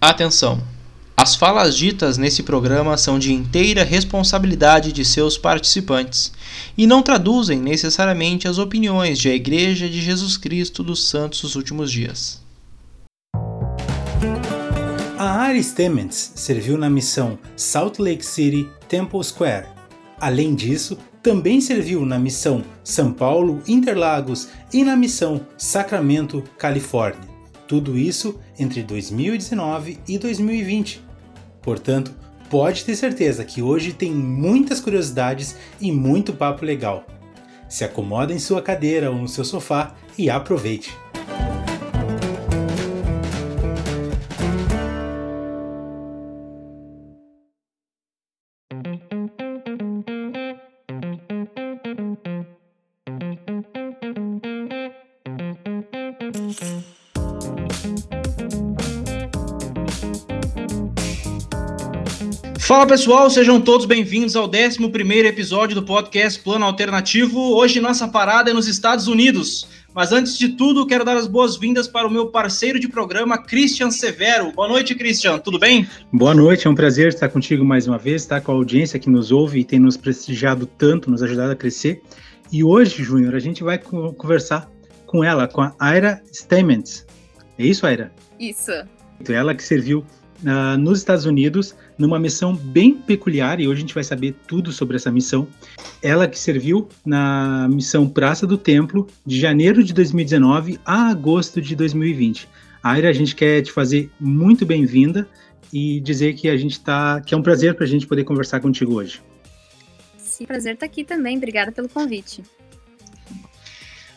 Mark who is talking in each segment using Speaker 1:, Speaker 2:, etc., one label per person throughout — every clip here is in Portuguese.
Speaker 1: Atenção! As falas ditas nesse programa são de inteira responsabilidade de seus participantes e não traduzem necessariamente as opiniões de a Igreja de Jesus Cristo dos Santos dos Últimos Dias.
Speaker 2: A Aris Temens serviu na missão Salt Lake City Temple Square. Além disso, também serviu na missão São Paulo Interlagos e na missão Sacramento, Califórnia. Tudo isso entre 2019 e 2020. Portanto, pode ter certeza que hoje tem muitas curiosidades e muito papo legal. Se acomoda em sua cadeira ou no seu sofá e aproveite!
Speaker 1: Fala pessoal, sejam todos bem-vindos ao 11 episódio do podcast Plano Alternativo. Hoje nossa parada é nos Estados Unidos. Mas antes de tudo, quero dar as boas-vindas para o meu parceiro de programa, Christian Severo. Boa noite, Christian, tudo bem?
Speaker 2: Boa noite, é um prazer estar contigo mais uma vez, estar com a audiência que nos ouve e tem nos prestigiado tanto, nos ajudado a crescer. E hoje, Júnior, a gente vai conversar com ela, com a Aira Stamens. É isso, Aira?
Speaker 3: Isso.
Speaker 2: Ela que serviu uh, nos Estados Unidos numa missão bem peculiar, e hoje a gente vai saber tudo sobre essa missão. Ela que serviu na missão Praça do Templo, de janeiro de 2019 a agosto de 2020. Aira, a gente quer te fazer muito bem-vinda e dizer que a gente tá, que é um prazer para a gente poder conversar contigo hoje.
Speaker 3: Sim, prazer estar tá aqui também. Obrigada pelo convite.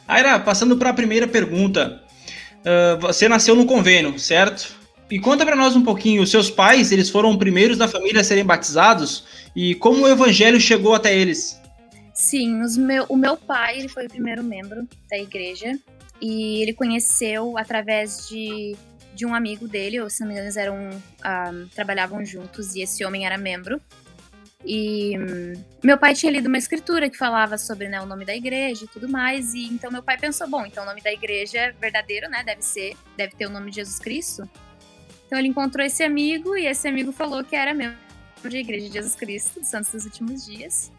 Speaker 1: Aira, passando para a primeira pergunta. Uh, você nasceu no convênio, certo? E conta para nós um pouquinho, os seus pais, eles foram os primeiros da família a serem batizados e como o evangelho chegou até eles?
Speaker 3: Sim, meu, o meu pai ele foi o primeiro membro da igreja e ele conheceu através de, de um amigo dele, ou se não me engano eles eram, um, ah, trabalhavam juntos e esse homem era membro. E hum, meu pai tinha lido uma escritura que falava sobre né, o nome da igreja e tudo mais. E então meu pai pensou, bom, então o nome da igreja é verdadeiro, né? Deve ser, deve ter o nome de Jesus Cristo. Então ele encontrou esse amigo e esse amigo falou que era membro de Igreja de Jesus Cristo, dos Santos dos Últimos Dias.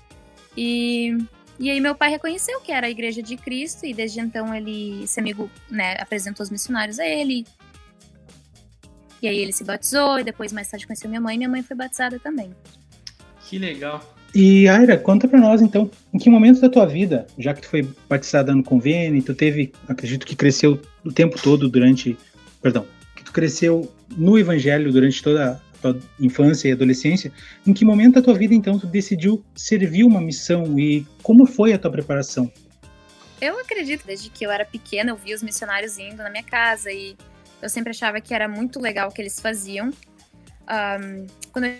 Speaker 3: E, e aí meu pai reconheceu que era a Igreja de Cristo e desde então ele, esse amigo, né, apresentou os missionários a ele. E aí ele se batizou e depois mais tarde conheceu minha mãe e minha mãe foi batizada também.
Speaker 1: Que legal.
Speaker 2: E Aira, conta para nós então, em que momento da tua vida, já que tu foi batizada no convênio, tu teve, acredito que cresceu o tempo todo durante, perdão, cresceu no Evangelho durante toda a tua infância e adolescência, em que momento da tua vida então tu decidiu servir uma missão e como foi a tua preparação?
Speaker 3: Eu acredito, desde que eu era pequena, eu via os missionários indo na minha casa e eu sempre achava que era muito legal o que eles faziam. Um, quando eu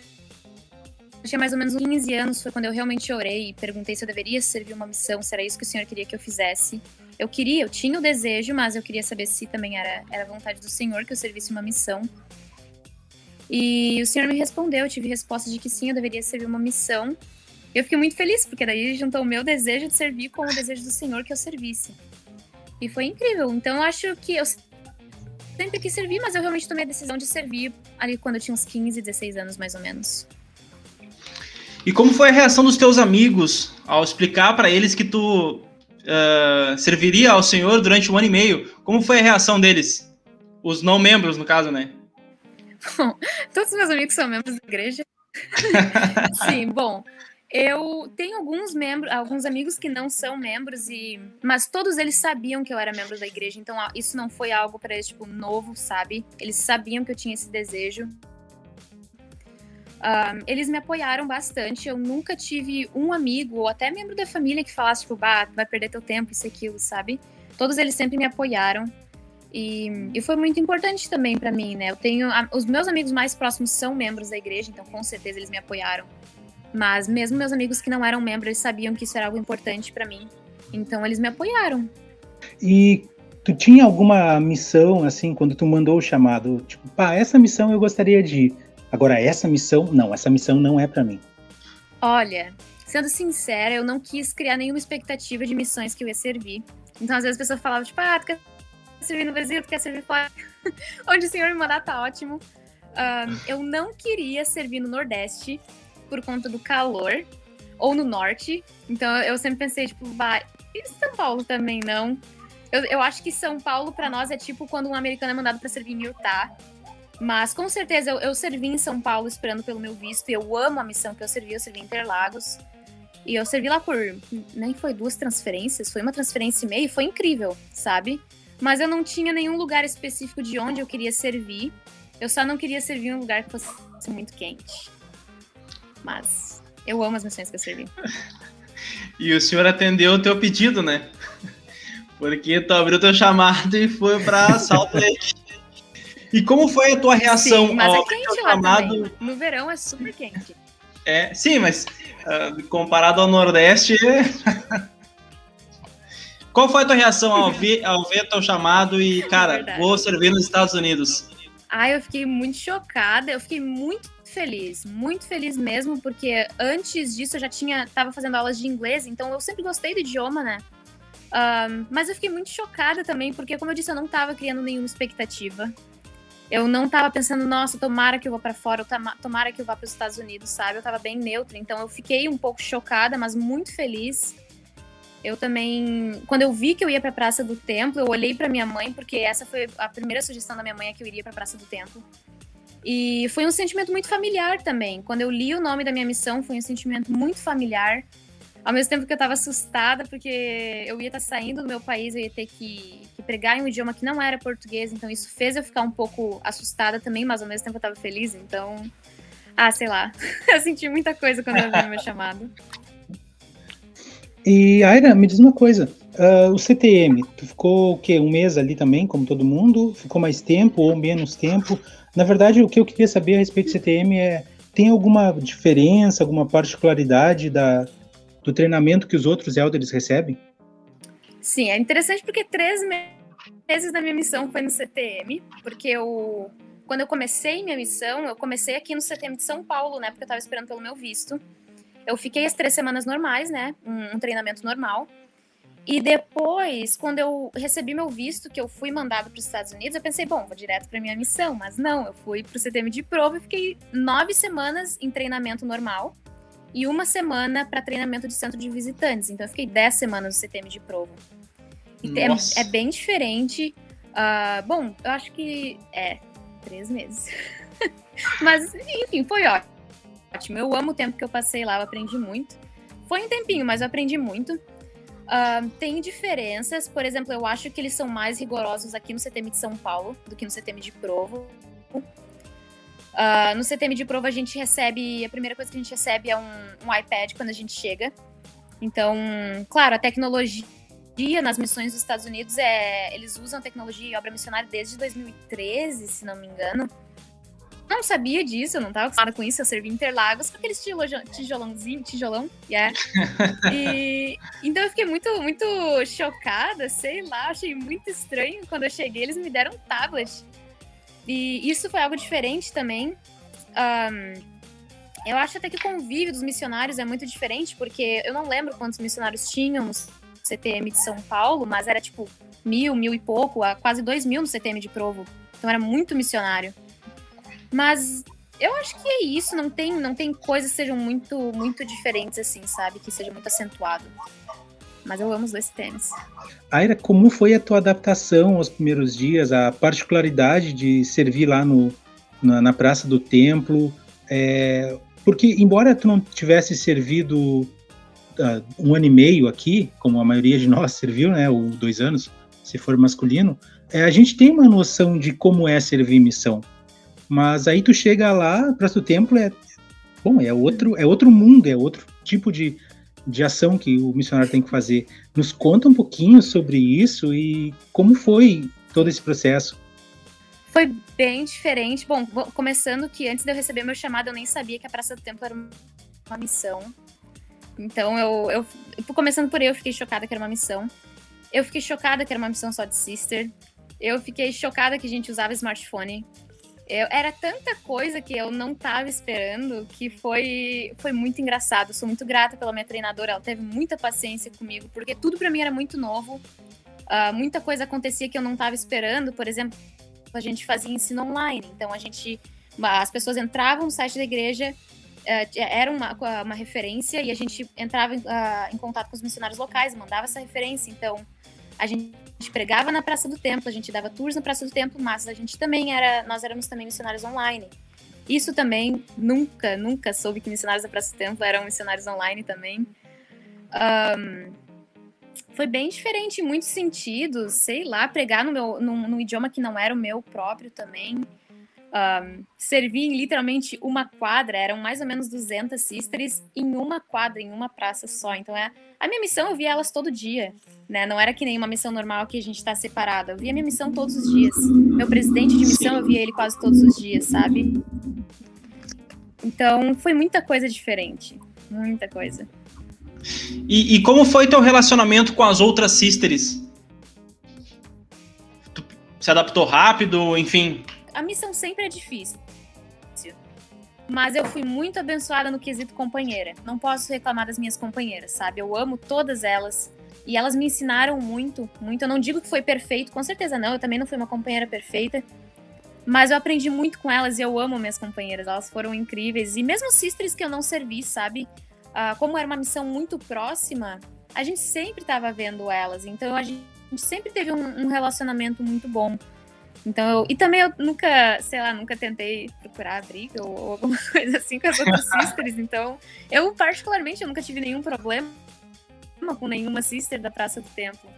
Speaker 3: tinha mais ou menos 15 anos, foi quando eu realmente orei e perguntei se eu deveria servir uma missão, se era isso que o Senhor queria que eu fizesse. Eu queria, eu tinha o desejo, mas eu queria saber se também era, era vontade do Senhor que eu servisse uma missão. E o Senhor me respondeu, eu tive resposta de que sim, eu deveria servir uma missão. Eu fiquei muito feliz, porque daí juntou o meu desejo de servir com o desejo do Senhor que eu servisse. E foi incrível. Então eu acho que eu sempre quis servir, mas eu realmente tomei a decisão de servir ali quando eu tinha uns 15, 16 anos, mais ou menos.
Speaker 1: E como foi a reação dos teus amigos ao explicar para eles que tu uh, serviria ao Senhor durante um ano e meio. Como foi a reação deles? Os não membros, no caso, né?
Speaker 3: Bom, todos os meus amigos são membros da igreja. Sim, bom. Eu tenho alguns membros, alguns amigos que não são membros e, mas todos eles sabiam que eu era membro da igreja, então isso não foi algo para eles tipo novo, sabe? Eles sabiam que eu tinha esse desejo. Um, eles me apoiaram bastante. Eu nunca tive um amigo ou até membro da família que falasse, tipo, bah, vai perder teu tempo, isso e aquilo, sabe? Todos eles sempre me apoiaram. E, e foi muito importante também para mim, né? Eu tenho. A, os meus amigos mais próximos são membros da igreja, então com certeza eles me apoiaram. Mas mesmo meus amigos que não eram membros, eles sabiam que isso era algo importante para mim. Então eles me apoiaram.
Speaker 2: E tu tinha alguma missão, assim, quando tu mandou o chamado? Tipo, pá, essa missão eu gostaria de ir. Agora, essa missão, não, essa missão não é para mim.
Speaker 3: Olha, sendo sincera, eu não quis criar nenhuma expectativa de missões que eu ia servir. Então, às vezes, as pessoas falavam, tipo, ah, tu quer servir no Brasil, tu quer servir fora. Onde o senhor me mandar tá ótimo. um, eu não queria servir no Nordeste por conta do calor, ou no Norte. Então eu sempre pensei, tipo, vai. E São Paulo também não. Eu, eu acho que São Paulo, para nós, é tipo quando um americano é mandado para servir em Utah. Mas com certeza eu, eu servi em São Paulo esperando pelo meu visto. E eu amo a missão que eu servi. Eu servi em Interlagos. E eu servi lá por. Nem foi duas transferências, foi uma transferência e meia. E foi incrível, sabe? Mas eu não tinha nenhum lugar específico de onde eu queria servir. Eu só não queria servir em um lugar que fosse muito quente. Mas eu amo as missões que eu servi.
Speaker 1: e o senhor atendeu o teu pedido, né? Porque tu abriu teu chamado e foi para Salt Lake. E como foi a tua reação
Speaker 3: sim, mas ao é quente lá chamado? Também. No verão é super quente.
Speaker 1: É, sim, mas uh, comparado ao Nordeste. Qual foi a tua reação ao ver, ao ver teu chamado e, cara, é vou servir nos Estados Unidos?
Speaker 3: Ah, eu fiquei muito chocada, eu fiquei muito feliz, muito feliz mesmo, porque antes disso eu já tinha, tava fazendo aulas de inglês, então eu sempre gostei do idioma, né? Um, mas eu fiquei muito chocada também, porque, como eu disse, eu não tava criando nenhuma expectativa. Eu não tava pensando, nossa, tomara que eu vá para fora, tomara que eu vá para os Estados Unidos, sabe? Eu tava bem neutra, então eu fiquei um pouco chocada, mas muito feliz. Eu também, quando eu vi que eu ia para a Praça do Templo, eu olhei para minha mãe, porque essa foi a primeira sugestão da minha mãe é que eu iria para a Praça do Templo. E foi um sentimento muito familiar também. Quando eu li o nome da minha missão, foi um sentimento muito familiar. Ao mesmo tempo que eu estava assustada, porque eu ia estar tá saindo do meu país, eu ia ter que, que, pregar em um idioma que não era português, então isso fez eu ficar um pouco assustada também, mas ao mesmo tempo eu estava feliz, então. Ah, sei lá. eu senti muita coisa quando eu vi o meu chamado.
Speaker 2: E, Aira, me diz uma coisa. Uh, o CTM, tu ficou o quê? Um mês ali também, como todo mundo? Ficou mais tempo ou menos tempo? Na verdade, o que eu queria saber a respeito do CTM é: tem alguma diferença, alguma particularidade da, do treinamento que os outros elders recebem?
Speaker 3: Sim, é interessante porque três meses da minha missão foi no CTM, porque eu, quando eu comecei minha missão, eu comecei aqui no CTM de São Paulo, né, porque eu estava esperando pelo meu visto. Eu fiquei as três semanas normais, né, um, um treinamento normal. E depois, quando eu recebi meu visto, que eu fui mandado para os Estados Unidos, eu pensei, bom, vou direto para minha missão. Mas não, eu fui para o CTM de prova e fiquei nove semanas em treinamento normal e uma semana para treinamento de centro de visitantes. Então eu fiquei 10 semanas no CTM de prova. É, é, bem diferente. Uh, bom, eu acho que é três meses. mas, enfim, foi ótimo. Eu amo o tempo que eu passei lá, eu aprendi muito. Foi um tempinho, mas eu aprendi muito. Uh, tem diferenças, por exemplo, eu acho que eles são mais rigorosos aqui no CTM de São Paulo do que no CTM de Provo. Uh, no CTM de prova a gente recebe, a primeira coisa que a gente recebe é um, um iPad quando a gente chega. Então, claro, a tecnologia nas missões dos Estados Unidos é. Eles usam tecnologia e obra missionária desde 2013, se não me engano. Não sabia disso, eu não estava acostumada com isso, eu servi Interlagos com aqueles tijolãozinho, tijolão, yeah. e, então eu fiquei muito, muito chocada, sei lá, achei muito estranho quando eu cheguei, eles me deram um tablet e isso foi algo diferente também. Um, eu acho até que o convívio dos missionários é muito diferente, porque eu não lembro quantos missionários tinham no CTM de São Paulo, mas era tipo mil, mil e pouco, quase dois mil no CTM de Provo. Então era muito missionário. Mas eu acho que é isso, não tem, não tem coisas que sejam muito, muito diferentes assim, sabe? Que seja muito acentuado. Mas eu amo os dois tênis.
Speaker 2: Aira, como foi a tua adaptação aos primeiros dias, a particularidade de servir lá no, na, na Praça do Templo? É, porque, embora tu não tivesse servido uh, um ano e meio aqui, como a maioria de nós serviu, né, ou dois anos, se for masculino, é, a gente tem uma noção de como é servir missão. Mas aí tu chega lá, Praça do Templo é bom, é outro, é outro mundo, é outro tipo de, de ação que o missionário tem que fazer. Nos conta um pouquinho sobre isso e como foi todo esse processo.
Speaker 3: Foi bem diferente. Bom, começando que antes de eu receber meu chamado, eu nem sabia que a Praça do Templo era uma missão. Então, eu, eu, começando por aí, eu fiquei chocada que era uma missão. Eu fiquei chocada que era uma missão só de sister. Eu fiquei chocada que a gente usava smartphone. Eu, era tanta coisa que eu não estava esperando que foi, foi muito engraçado. Sou muito grata pela minha treinadora, ela teve muita paciência comigo, porque tudo para mim era muito novo. Uh, muita coisa acontecia que eu não estava esperando. Por exemplo, a gente fazia ensino online, então a gente As pessoas entravam no site da igreja, uh, era uma, uma referência, e a gente entrava uh, em contato com os missionários locais, mandava essa referência. Então, a gente pregava na Praça do Templo, a gente dava tours na Praça do Templo, mas a gente também era, nós éramos também missionários online. Isso também, nunca, nunca soube que missionários da Praça do Templo eram missionários online também. Um, foi bem diferente em muitos sentidos, sei lá, pregar no meu, num, num idioma que não era o meu próprio também. Um, servi em literalmente uma quadra, eram mais ou menos 200 sisters em uma quadra, em uma praça só. Então, é, a minha missão eu via elas todo dia, né? Não era que nem uma missão normal que a gente está separada. Eu via minha missão todos os dias. Meu presidente de missão eu via ele quase todos os dias, sabe? Então, foi muita coisa diferente. Muita coisa.
Speaker 1: E, e como foi teu relacionamento com as outras sisters? Tu se adaptou rápido, enfim?
Speaker 3: A missão sempre é difícil. Mas eu fui muito abençoada no quesito companheira. Não posso reclamar das minhas companheiras, sabe? Eu amo todas elas. E elas me ensinaram muito, muito. Eu não digo que foi perfeito, com certeza não. Eu também não fui uma companheira perfeita. Mas eu aprendi muito com elas e eu amo minhas companheiras. Elas foram incríveis. E mesmo sisters que eu não servi, sabe? uh, como era uma missão muito próxima, a gente sempre estava vendo elas. Então a gente sempre teve um, um relacionamento muito bom. Então, eu, e também eu nunca, sei lá, nunca tentei procurar briga ou, ou alguma coisa assim com as outras sisters. Então, eu particularmente eu nunca tive nenhum problema com nenhuma sister da Praça do Templo.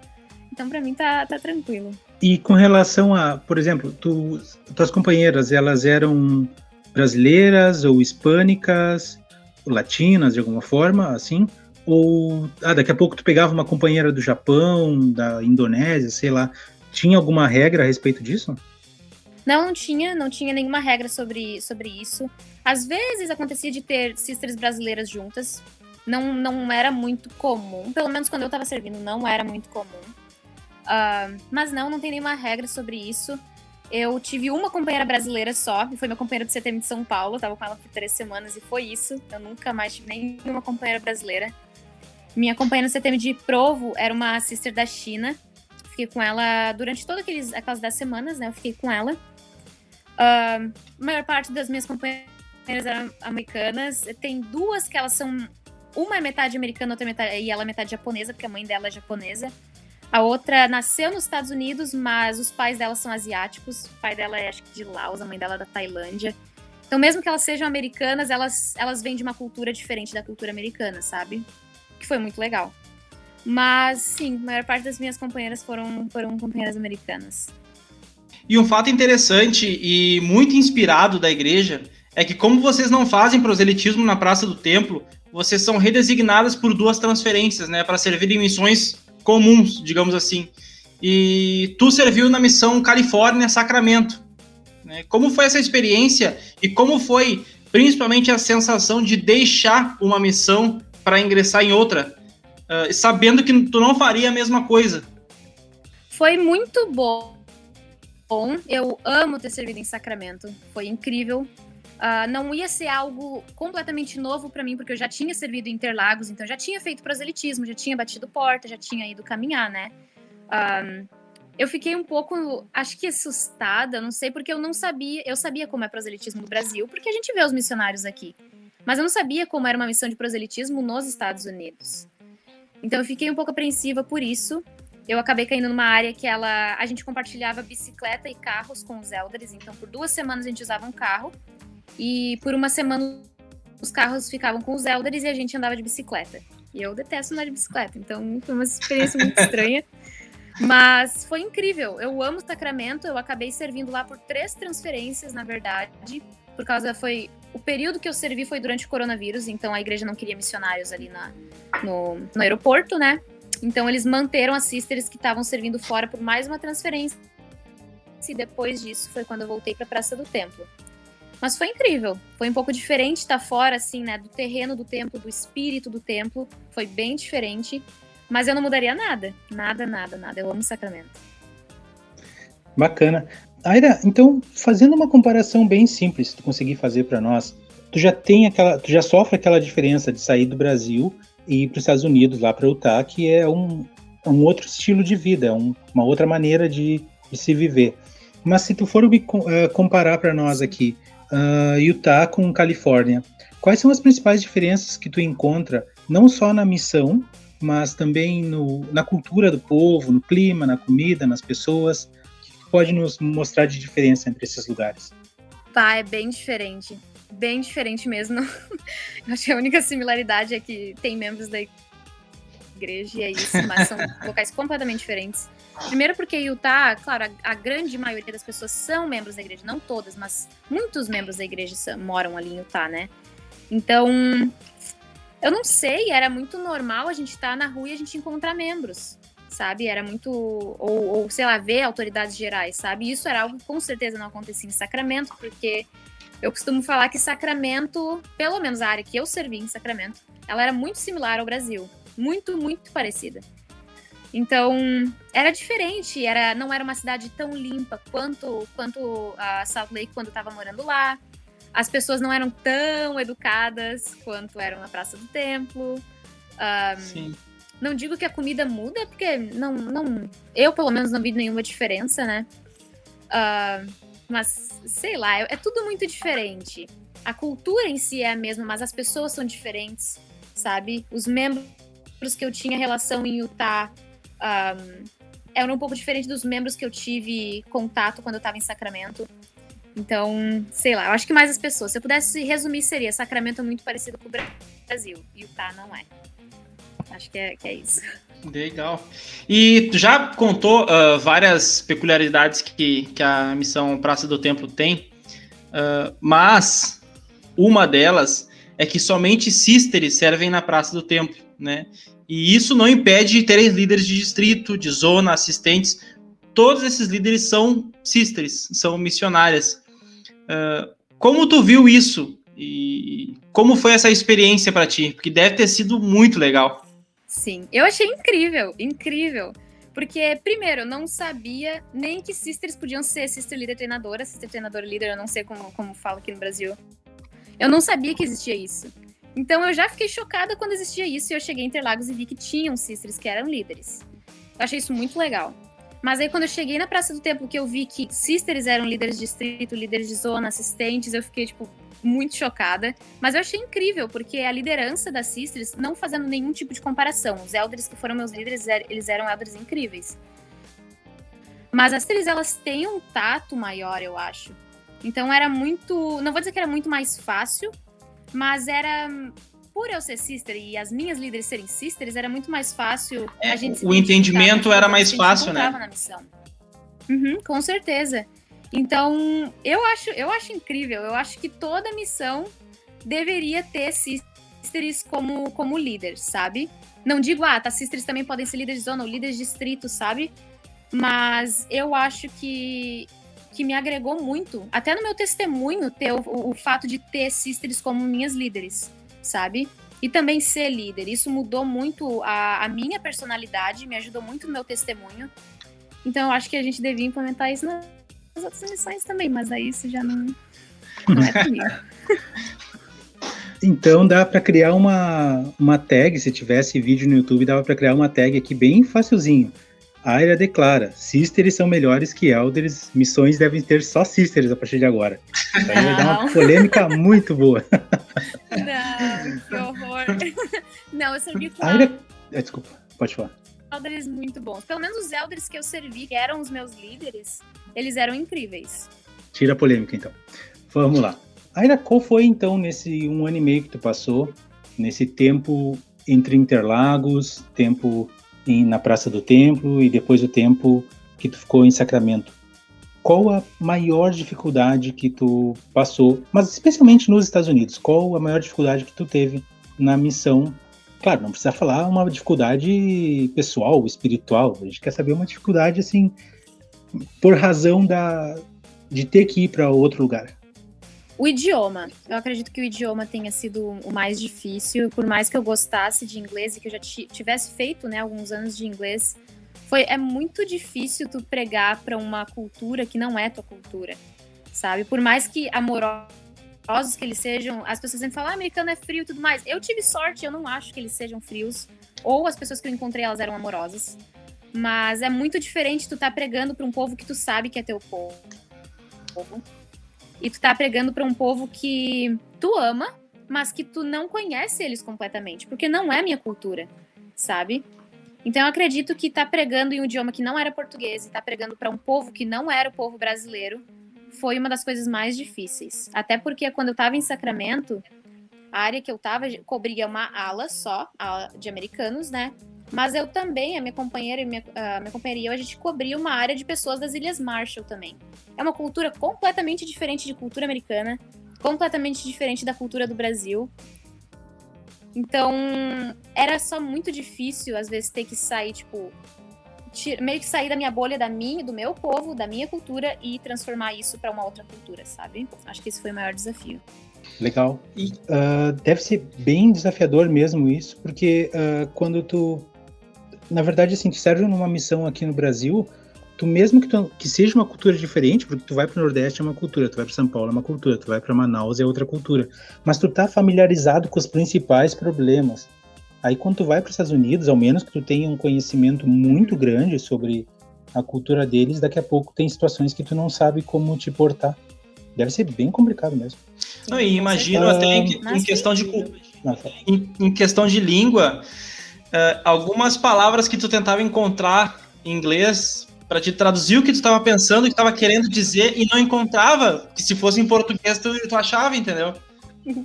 Speaker 3: Então, para mim tá, tá tranquilo.
Speaker 2: E com relação a, por exemplo, tu, tuas companheiras, elas eram brasileiras ou hispânicas? latinas de alguma forma, assim? Ou ah, daqui a pouco tu pegava uma companheira do Japão, da Indonésia, sei lá. Tinha alguma regra a respeito disso?
Speaker 3: Não, não tinha, não tinha nenhuma regra sobre, sobre isso. Às vezes acontecia de ter sisters brasileiras juntas. Não, não era muito comum. Pelo menos quando eu estava servindo, não era muito comum. Uh, mas não, não tem nenhuma regra sobre isso. Eu tive uma companheira brasileira só, e foi minha companheira do CTM de São Paulo. Eu tava com ela por três semanas e foi isso. Eu nunca mais tive nenhuma companheira brasileira. Minha companheira no CTM de Provo era uma sister da China. Fiquei com ela durante todas aquelas dez semanas, né? Eu fiquei com ela. Uh, a maior parte das minhas companheiras eram americanas. Tem duas que elas são. Uma é metade americana, outra é metade, e ela é metade japonesa, porque a mãe dela é japonesa. A outra nasceu nos Estados Unidos, mas os pais dela são asiáticos. O pai dela é, acho que, de Laos, a mãe dela é da Tailândia. Então, mesmo que elas sejam americanas, elas, elas vêm de uma cultura diferente da cultura americana, sabe? Que foi muito legal. Mas, sim, a maior parte das minhas companheiras foram, foram companheiras americanas.
Speaker 1: E um fato interessante e muito inspirado da igreja é que, como vocês não fazem proselitismo na Praça do Templo, vocês são redesignadas por duas transferências, né, para servir em missões comuns, digamos assim. E tu serviu na missão Califórnia Sacramento. Né? Como foi essa experiência e como foi principalmente a sensação de deixar uma missão para ingressar em outra, uh, sabendo que tu não faria a mesma coisa?
Speaker 3: Foi muito bom. Bom, eu amo ter servido em Sacramento. Foi incrível. Uh, não ia ser algo completamente novo para mim, porque eu já tinha servido em Interlagos, então já tinha feito proselitismo, já tinha batido porta, já tinha ido caminhar, né? Um, eu fiquei um pouco, acho que assustada, não sei, porque eu não sabia, eu sabia como é proselitismo no Brasil, porque a gente vê os missionários aqui, mas eu não sabia como era uma missão de proselitismo nos Estados Unidos. Então eu fiquei um pouco apreensiva por isso. Eu acabei caindo numa área que ela, a gente compartilhava bicicleta e carros com os elders, então por duas semanas a gente usava um carro e por uma semana os carros ficavam com os elders e a gente andava de bicicleta. E eu detesto andar de bicicleta, então foi uma experiência muito estranha. Mas foi incrível. Eu amo Sacramento. Eu acabei servindo lá por três transferências, na verdade. Por causa foi. O período que eu servi foi durante o coronavírus, então a igreja não queria missionários ali na, no, no aeroporto, né? Então eles manteram as sisters que estavam servindo fora por mais uma transferência. E depois disso foi quando eu voltei para a Praça do Templo. Mas foi incrível. Foi um pouco diferente estar fora, assim, né? Do terreno do templo, do espírito do templo. Foi bem diferente. Mas eu não mudaria nada. Nada, nada, nada. Eu amo Sacramento.
Speaker 2: Bacana. Aira, então, fazendo uma comparação bem simples, se tu conseguir fazer para nós, tu já tem aquela, tu já sofre aquela diferença de sair do Brasil e ir para os Estados Unidos, lá para Utah, que é um, um outro estilo de vida, um, uma outra maneira de, de, se viver. Mas se tu for uh, comparar para nós aqui, uh, Utah com Califórnia. Quais são as principais diferenças que tu encontra, não só na missão, mas também no, na cultura do povo, no clima, na comida, nas pessoas? Pode nos mostrar de diferença entre esses lugares?
Speaker 3: Tá, é bem diferente. Bem diferente mesmo. Acho que a única similaridade é que tem membros da igreja e é isso, mas são locais completamente diferentes. Primeiro porque Utah, claro, a, a, grande maioria das pessoas são membros da igreja, não todas, mas muitos membros da igreja moram ali em Utah, né? Então, eu não sei, era muito normal a gente estar tá na rua e a gente encontrar membros, sabe? Era muito. Ou, ou, sei lá, ver autoridades gerais, sabe? Isso era algo que com certeza não acontecia em Sacramento, porque eu costumo falar que Sacramento, pelo menos a área que eu servi em Sacramento, ela era muito similar ao Brasil. Muito, muito parecida. Então, era diferente, era, não era uma cidade tão limpa quanto, quanto a Salt Lake quando eu estava morando lá. As pessoas não eram tão educadas quanto eram na Praça do Templo. Um, Sim. Não digo que a comida muda, porque não, não, eu pelo menos não vi nenhuma diferença, né? Uh, mas, sei lá, é, é tudo muito diferente. A cultura em si é a mesma, mas as pessoas são diferentes, sabe? Os membros que eu tinha relação em Utah um, era um pouco diferente dos membros que eu tive contato quando eu estava em Sacramento. Então, sei lá, eu acho que mais as pessoas. Se eu pudesse resumir, seria Sacramento é muito parecido com o Brasil. Utah não é. Acho que é, que é isso.
Speaker 1: Legal. E tu já contou uh, várias peculiaridades que, que a missão Praça do Templo tem, uh, mas uma delas é que somente sisters servem na Praça do Templo, né? E isso não impede de terem líderes de distrito, de zona, assistentes. Todos esses líderes são sisters, são missionárias. Uh, como tu viu isso? E como foi essa experiência para ti? Porque deve ter sido muito legal.
Speaker 3: Sim, eu achei incrível, incrível. Porque, primeiro, eu não sabia nem que sisters podiam ser sister líder treinadora, sister treinadora líder, eu não sei como, como fala aqui no Brasil. Eu não sabia que existia isso. Então eu já fiquei chocada quando existia isso e eu cheguei em Interlagos e vi que tinham sisters que eram líderes. Eu achei isso muito legal. Mas aí quando eu cheguei na Praça do Templo que eu vi que sisters eram líderes de distrito, líderes de zona, assistentes, eu fiquei tipo muito chocada. Mas eu achei incrível, porque a liderança das sisters, não fazendo nenhum tipo de comparação. Os elders que foram meus líderes, eles eram elders incríveis. Mas as sisters, elas têm um tato maior, eu acho. Então era muito. Não vou dizer que era muito mais fácil, mas era. Por eu ser sister e as minhas líderes serem sisters, era muito mais fácil
Speaker 1: é, a gente. O entendimento era mais fácil, né?
Speaker 3: Na missão. Uhum, com certeza. Então, eu acho, eu acho incrível. Eu acho que toda missão deveria ter sisters como, como líder, sabe? Não digo, ah, tá, sisters também podem ser líderes de zona ou líderes de distrito, sabe? Mas eu acho que que me agregou muito, até no meu testemunho, ter o, o, o fato de ter sisters como minhas líderes, sabe? E também ser líder. Isso mudou muito a, a minha personalidade, me ajudou muito no meu testemunho. Então eu acho que a gente devia implementar isso nas outras missões também, mas aí isso já não, não é comigo.
Speaker 2: Então dá para criar uma, uma tag, se tivesse vídeo no YouTube, dava para criar uma tag aqui bem facilzinho. Aira declara: Sisters são melhores que Elders, missões devem ter só Sisters a partir de agora. Isso aí vai dar uma polêmica muito boa.
Speaker 3: Não, que horror. Não, eu servi com.
Speaker 2: Aira... Ah, desculpa, pode falar.
Speaker 3: Elders muito bons. Pelo menos os Elders que eu servi, que eram os meus líderes, eles eram incríveis.
Speaker 2: Tira a polêmica então. Vamos lá. Aira, qual foi então nesse um ano e meio que tu passou, nesse tempo entre Interlagos, tempo em, na Praça do Templo e depois o tempo que tu ficou em Sacramento. Qual a maior dificuldade que tu passou, mas especialmente nos Estados Unidos? Qual a maior dificuldade que tu teve na missão? Claro, não precisa falar uma dificuldade pessoal, espiritual. A gente quer saber uma dificuldade assim, por razão da de ter que ir para outro lugar.
Speaker 3: O idioma. Eu acredito que o idioma tenha sido o mais difícil. Por mais que eu gostasse de inglês e que eu já tivesse feito né, alguns anos de inglês, foi, é muito difícil tu pregar para uma cultura que não é tua cultura, sabe? Por mais que amorosos que eles sejam, as pessoas sempre falam, ah, americano é frio e tudo mais. Eu tive sorte, eu não acho que eles sejam frios. Ou as pessoas que eu encontrei, elas eram amorosas. Mas é muito diferente tu tá pregando para um povo que tu sabe que é teu povo E tu tá pregando para um povo que tu ama, mas que tu não conhece eles completamente, porque não é minha cultura, sabe? Então eu acredito que tá pregando em um idioma que não era português e tá pregando para um povo que não era o povo brasileiro foi uma das coisas mais difíceis. Até porque quando eu tava em Sacramento, a área que eu tava cobria uma ala só, ala de americanos, né? Mas eu também, a minha companheira e minha, a minha companheira e eu, a gente cobria uma área de pessoas das Ilhas Marshall também. É uma cultura completamente diferente de cultura americana, completamente diferente da cultura do Brasil. Então, era só muito difícil, às vezes, ter que sair, tipo, meio que sair da minha bolha, da minha, do meu povo, da minha cultura e transformar isso para uma outra cultura, sabe? Acho que esse foi o maior desafio.
Speaker 2: Legal. E uh, deve ser bem desafiador mesmo isso, porque uh, quando tu. Na verdade, assim, tu serve numa missão aqui no Brasil, tu mesmo que, tu, que seja uma cultura diferente, porque tu vai para o Nordeste é uma cultura, tu vai para São Paulo é uma cultura, tu vai para Manaus é outra cultura, mas tu tá familiarizado com os principais problemas. Aí quando tu vai para os Estados Unidos, ao menos que tu tenha um conhecimento muito grande sobre a cultura deles, daqui a pouco tem situações que tu não sabe como te portar. Deve ser bem complicado mesmo.
Speaker 1: Não, e imagino até em, em questão de em, em, questão de língua, uh, algumas palavras que tu tentava encontrar em inglês para te traduzir o que tu estava pensando, o que estava querendo dizer e não encontrava, que se fosse em português tu, tu achava, entendeu?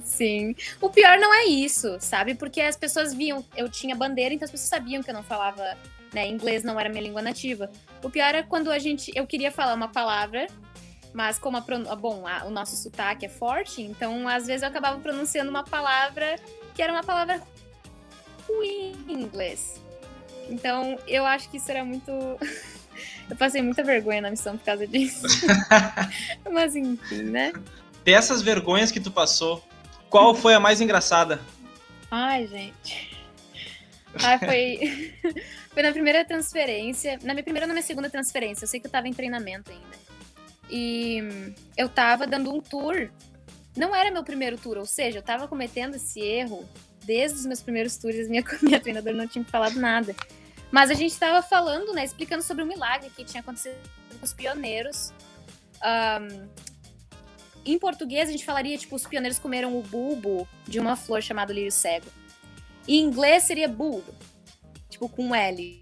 Speaker 3: Sim. O pior não é isso, sabe? Porque as pessoas viam, eu tinha bandeira, então as pessoas sabiam que eu não falava, né, inglês não era minha língua nativa. O pior é quando a gente, eu queria falar uma palavra mas como a, bom, a, o nosso sotaque é forte, então às vezes eu acabava pronunciando uma palavra que era uma palavra ruim em inglês. Então eu acho que isso era muito. eu passei muita vergonha na missão por causa disso. Mas enfim, né?
Speaker 1: Dessas vergonhas que tu passou, qual foi a mais engraçada?
Speaker 3: Ai, gente. Ai, foi. foi na primeira transferência. Na minha primeira ou na minha segunda transferência. Eu sei que eu tava em treinamento ainda. E eu tava dando um tour. Não era meu primeiro tour, ou seja, eu tava cometendo esse erro desde os meus primeiros tours. Minha, minha treinadora não tinha falado nada. Mas a gente tava falando, né, explicando sobre o milagre que tinha acontecido com os pioneiros. Um, em português, a gente falaria, tipo, os pioneiros comeram o bulbo de uma flor chamada lírio cego. Em inglês seria bulbo, tipo, com L.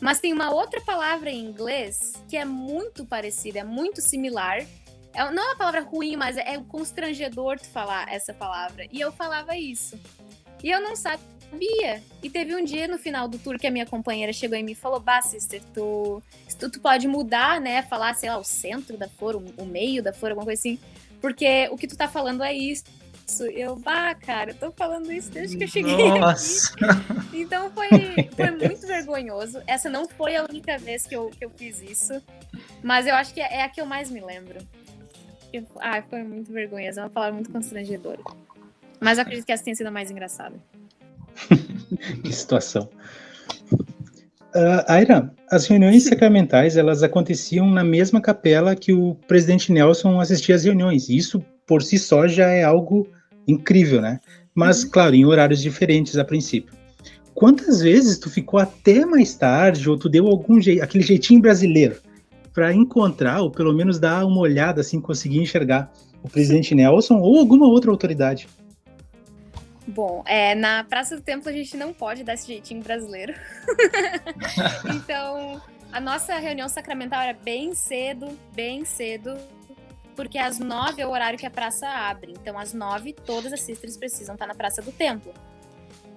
Speaker 3: Mas tem uma outra palavra em inglês que é muito parecida, é muito similar. É, não é uma palavra ruim, mas é, é constrangedor tu falar essa palavra. E eu falava isso. E eu não sabia. E teve um dia no final do tour que a minha companheira chegou em mim e falou: Bah, sister, tu, tu, tu pode mudar, né? Falar, sei lá, o centro da flor, o, o meio da flor, alguma coisa assim. Porque o que tu tá falando é isso isso. Eu, bah, cara, eu tô falando isso desde que eu cheguei Nossa. aqui. Então foi, foi muito vergonhoso. Essa não foi a única vez que eu, que eu fiz isso. Mas eu acho que é, é a que eu mais me lembro. Eu, ah, foi muito vergonhoso. É uma palavra muito constrangedora. Mas eu acredito que essa tenha sido a mais engraçada.
Speaker 2: que situação. Uh, Aira, as reuniões sacramentais elas aconteciam na mesma capela que o presidente Nelson assistia às reuniões. Isso por si só já é algo incrível, né? Mas, uhum. claro, em horários diferentes a princípio. Quantas vezes tu ficou até mais tarde ou tu deu algum jeito, aquele jeitinho brasileiro para encontrar ou pelo menos dar uma olhada assim, conseguir enxergar o presidente Nelson ou alguma outra autoridade?
Speaker 3: Bom, é, na Praça do Templo a gente não pode dar esse jeitinho brasileiro. então, a nossa reunião sacramental era bem cedo, bem cedo porque às nove é o horário que a praça abre. Então, às nove, todas as sisters precisam estar na Praça do Templo.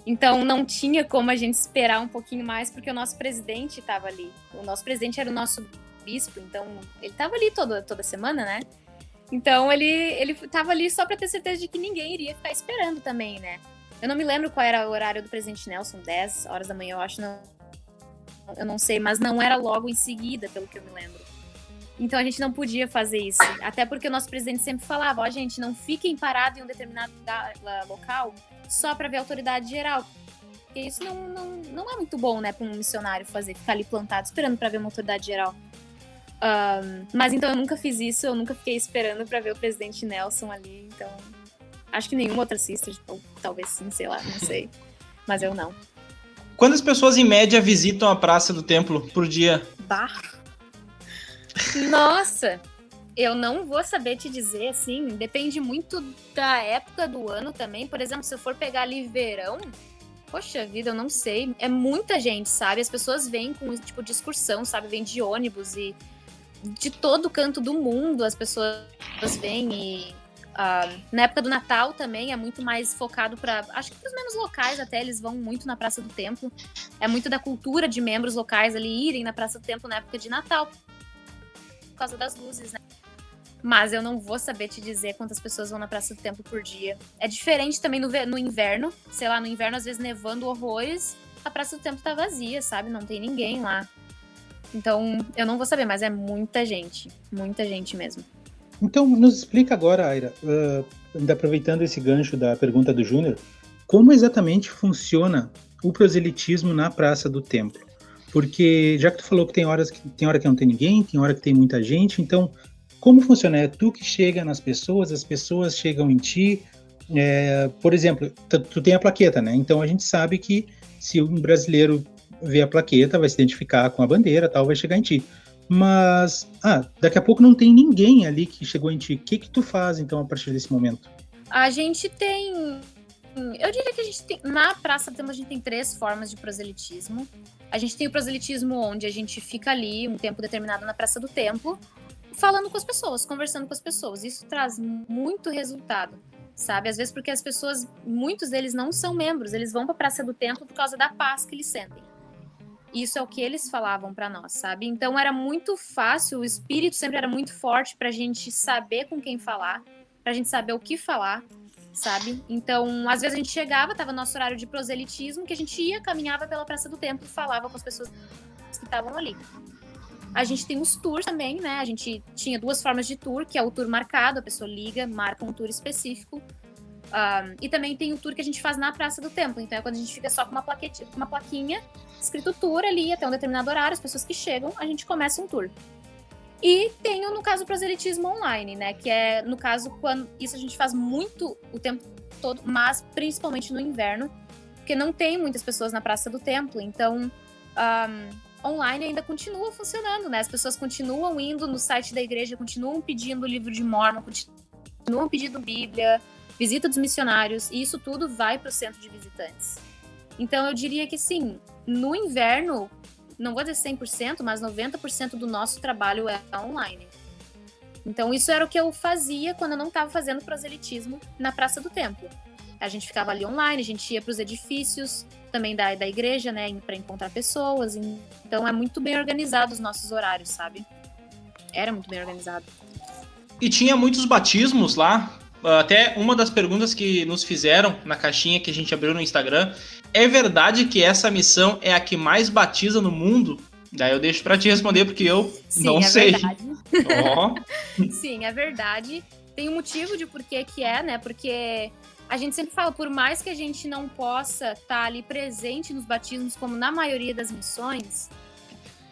Speaker 3: Então, não tinha como a gente esperar um pouquinho mais, porque o nosso presidente estava ali. O nosso presidente era o nosso bispo, então ele estava ali toda, toda semana, né? Então, ele, ele tava ali só para ter certeza de que ninguém iria ficar esperando também, né? Eu não me lembro qual era o horário do presidente Nelson, 10 horas da manhã, eu acho, não, eu não sei, mas não era logo em seguida, pelo que eu me lembro. Então a gente não podia fazer isso. Até porque o nosso presidente sempre falava: ó, oh, gente, não fiquem parados em um determinado local só para ver a autoridade geral. Porque isso não, não, não é muito bom, né, para um missionário fazer, ficar ali plantado esperando para ver uma autoridade geral. Um, mas então eu nunca fiz isso, eu nunca fiquei esperando para ver o presidente Nelson ali. Então acho que nenhuma outra sister, ou talvez sim, sei lá, não sei. Mas eu não.
Speaker 1: Quantas pessoas em média visitam a Praça do Templo por dia?
Speaker 3: Bah. Nossa! eu não vou saber te dizer, assim, depende muito da época do ano também. Por exemplo, se eu for pegar ali verão, poxa vida, eu não sei. É muita gente, sabe? As pessoas vêm com tipo de excursão, sabe? Vêm de ônibus e de todo canto do mundo as pessoas vêm e uh, na época do Natal também é muito mais focado para acho que para os membros locais até eles vão muito na Praça do Templo é muito da cultura de membros locais ali irem na Praça do Templo na época de Natal por causa das luzes né mas eu não vou saber te dizer quantas pessoas vão na Praça do Templo por dia. É diferente também no, no inverno. Sei lá, no inverno, às vezes nevando horrores, a Praça do Templo tá vazia, sabe? Não tem ninguém lá. Então, eu não vou saber, mas é muita gente. Muita gente mesmo.
Speaker 2: Então, nos explica agora, Aira, uh, aproveitando esse gancho da pergunta do Júnior, como exatamente funciona o proselitismo na Praça do Templo? Porque já que tu falou que tem horas que tem hora que não tem ninguém, tem hora que tem muita gente, então como funciona? É tu que chega nas pessoas, as pessoas chegam em ti. É, por exemplo, tu, tu, tem a plaqueta, né? Então a gente sabe que se um brasileiro vê a plaqueta, vai se identificar com a bandeira, tal, vai chegar em ti. Mas, ah, daqui a pouco não tem ninguém ali que chegou em ti. O que que tu faz então a partir desse momento?
Speaker 3: A gente tem eu diria que a gente tem. Na Praça temos a gente tem três formas de proselitismo. A gente tem o proselitismo onde a gente fica ali um tempo determinado na Praça do Templo, falando com as pessoas, conversando com as pessoas. Isso traz muito resultado, sabe? Às vezes porque as pessoas, muitos deles não são membros, eles vão para a Praça do Templo por causa da paz que eles sentem. Isso é o que eles falavam para nós, sabe? Então era muito fácil, o espírito sempre era muito forte para a gente saber com quem falar, para a gente saber o que falar, sabe? Então, às vezes a gente chegava, tava no nosso horário de proselitismo, que a gente ia, caminhava pela Praça do Templo falava com as pessoas que estavam ali. A gente tem os tours também, né? A gente tinha duas formas de tour, que é o tour marcado, a pessoa liga, marca um tour específico. Um, e também tem o tour que a gente faz na Praça do Templo. Então é quando a gente fica só com uma, plaquete, uma plaquinha, escrito tour ali, até um determinado horário, as pessoas que chegam, a gente começa um tour. E tem, no caso, o proselitismo online, né? Que é, no caso, quando. Isso a gente faz muito o tempo todo, mas principalmente no inverno, porque não tem muitas pessoas na Praça do Templo. Então, um, online ainda continua funcionando, né? As pessoas continuam indo no site da igreja, continuam pedindo livro de Mormon, continuam pedindo Bíblia, visita dos missionários, e isso tudo vai para o centro de visitantes. Então eu diria que sim, no inverno, não vou dizer 100%, mas 90% do nosso trabalho é online. Então isso era o que eu fazia quando eu não estava fazendo proselitismo na Praça do Templo. A gente ficava ali online, a gente ia para os edifícios também da, da igreja, né, para encontrar pessoas. Então é muito bem organizado os nossos horários, sabe? Era muito bem organizado.
Speaker 1: E tinha muitos batismos lá. Até uma das perguntas que nos fizeram na caixinha que a gente abriu no Instagram. É verdade que essa missão é a que mais batiza no mundo? Daí eu deixo para te responder porque eu Sim, não é sei. Verdade.
Speaker 3: Oh. Sim, é verdade. Tem um motivo de por que que é, né? Porque a gente sempre fala, por mais que a gente não possa estar tá ali presente nos batismos, como na maioria das missões,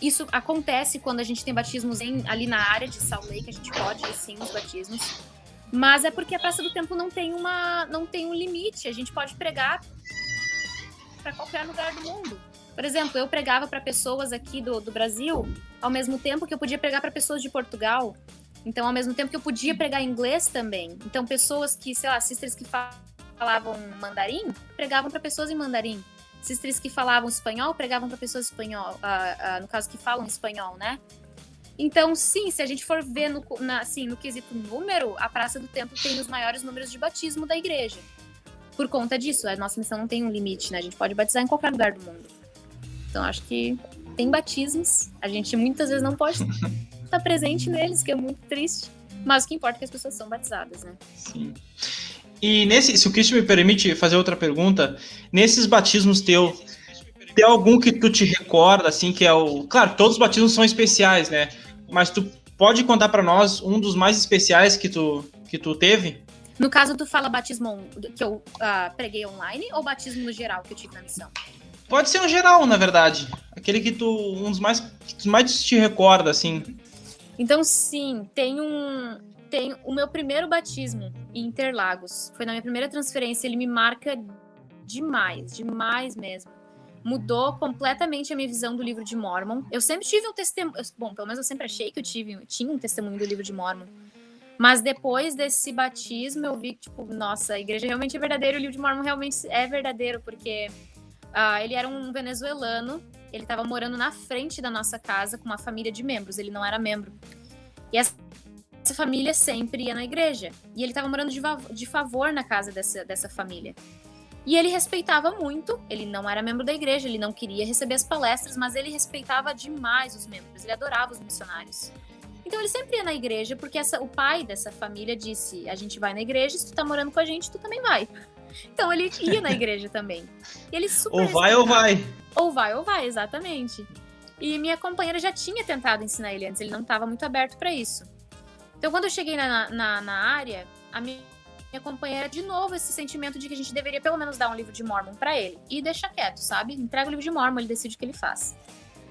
Speaker 3: isso acontece quando a gente tem batismos em, ali na área de Salt Lake, a gente pode ir sim nos batismos. Mas é porque a Praça do Tempo não tem uma não tem um limite, a gente pode pregar para qualquer lugar do mundo. Por exemplo, eu pregava para pessoas aqui do, do Brasil, ao mesmo tempo que eu podia pregar para pessoas de Portugal, então, ao mesmo tempo que eu podia pregar inglês também. Então, pessoas que, sei lá, sisters que falavam mandarim, pregavam para pessoas em mandarim. Sisters que falavam espanhol, pregavam para pessoas espanhol, uh, uh, no caso que falam espanhol, né? Então, sim, se a gente for ver no, na, assim, no quesito número, a Praça do Templo tem os maiores números de batismo da igreja. Por conta disso, a nossa missão não tem um limite, né? A gente pode batizar em qualquer lugar do mundo. Então, acho que tem batismos. A gente muitas vezes não pode estar presente neles, que é muito triste. Mas o que importa é que as pessoas são batizadas, né?
Speaker 1: Sim. E nesse, se o Cristo me permite fazer outra pergunta, nesses batismos teu, tem algum que tu te recorda, assim, que é o. Claro, todos os batismos são especiais, né? Mas tu pode contar para nós um dos mais especiais que tu, que tu teve?
Speaker 3: No caso, tu fala batismo que eu uh, preguei online ou batismo no geral que eu tive na missão?
Speaker 1: Pode ser um geral, na verdade. Aquele que tu. Um dos mais. Que tu mais te recorda, assim.
Speaker 3: Então, sim, tem um. Tem o meu primeiro batismo em Interlagos. Foi na minha primeira transferência. Ele me marca demais, demais mesmo. Mudou completamente a minha visão do livro de Mormon. Eu sempre tive um testemunho, bom, pelo menos eu sempre achei que eu tive, tinha um testemunho do livro de Mormon. Mas depois desse batismo, eu vi que, tipo, nossa, a igreja realmente é verdadeira, o livro de Mormon realmente é verdadeiro, porque uh, ele era um venezuelano, ele estava morando na frente da nossa casa com uma família de membros, ele não era membro. E essa, essa família sempre ia na igreja. E ele estava morando de, de favor na casa dessa, dessa família. E ele respeitava muito, ele não era membro da igreja, ele não queria receber as palestras, mas ele respeitava demais os membros, ele adorava os missionários. Então ele sempre ia na igreja, porque essa, o pai dessa família disse: a gente vai na igreja, se tu tá morando com a gente, tu também vai. Então ele ia na igreja também. E ele super
Speaker 1: ou vai ou vai.
Speaker 3: Ou vai ou vai, exatamente. E minha companheira já tinha tentado ensinar ele antes, ele não estava muito aberto para isso. Então quando eu cheguei na, na, na área, a minha minha companheira de novo esse sentimento de que a gente deveria pelo menos dar um livro de Mormon para ele e deixar quieto, sabe? Entrega o livro de Mormon, ele decide o que ele faz.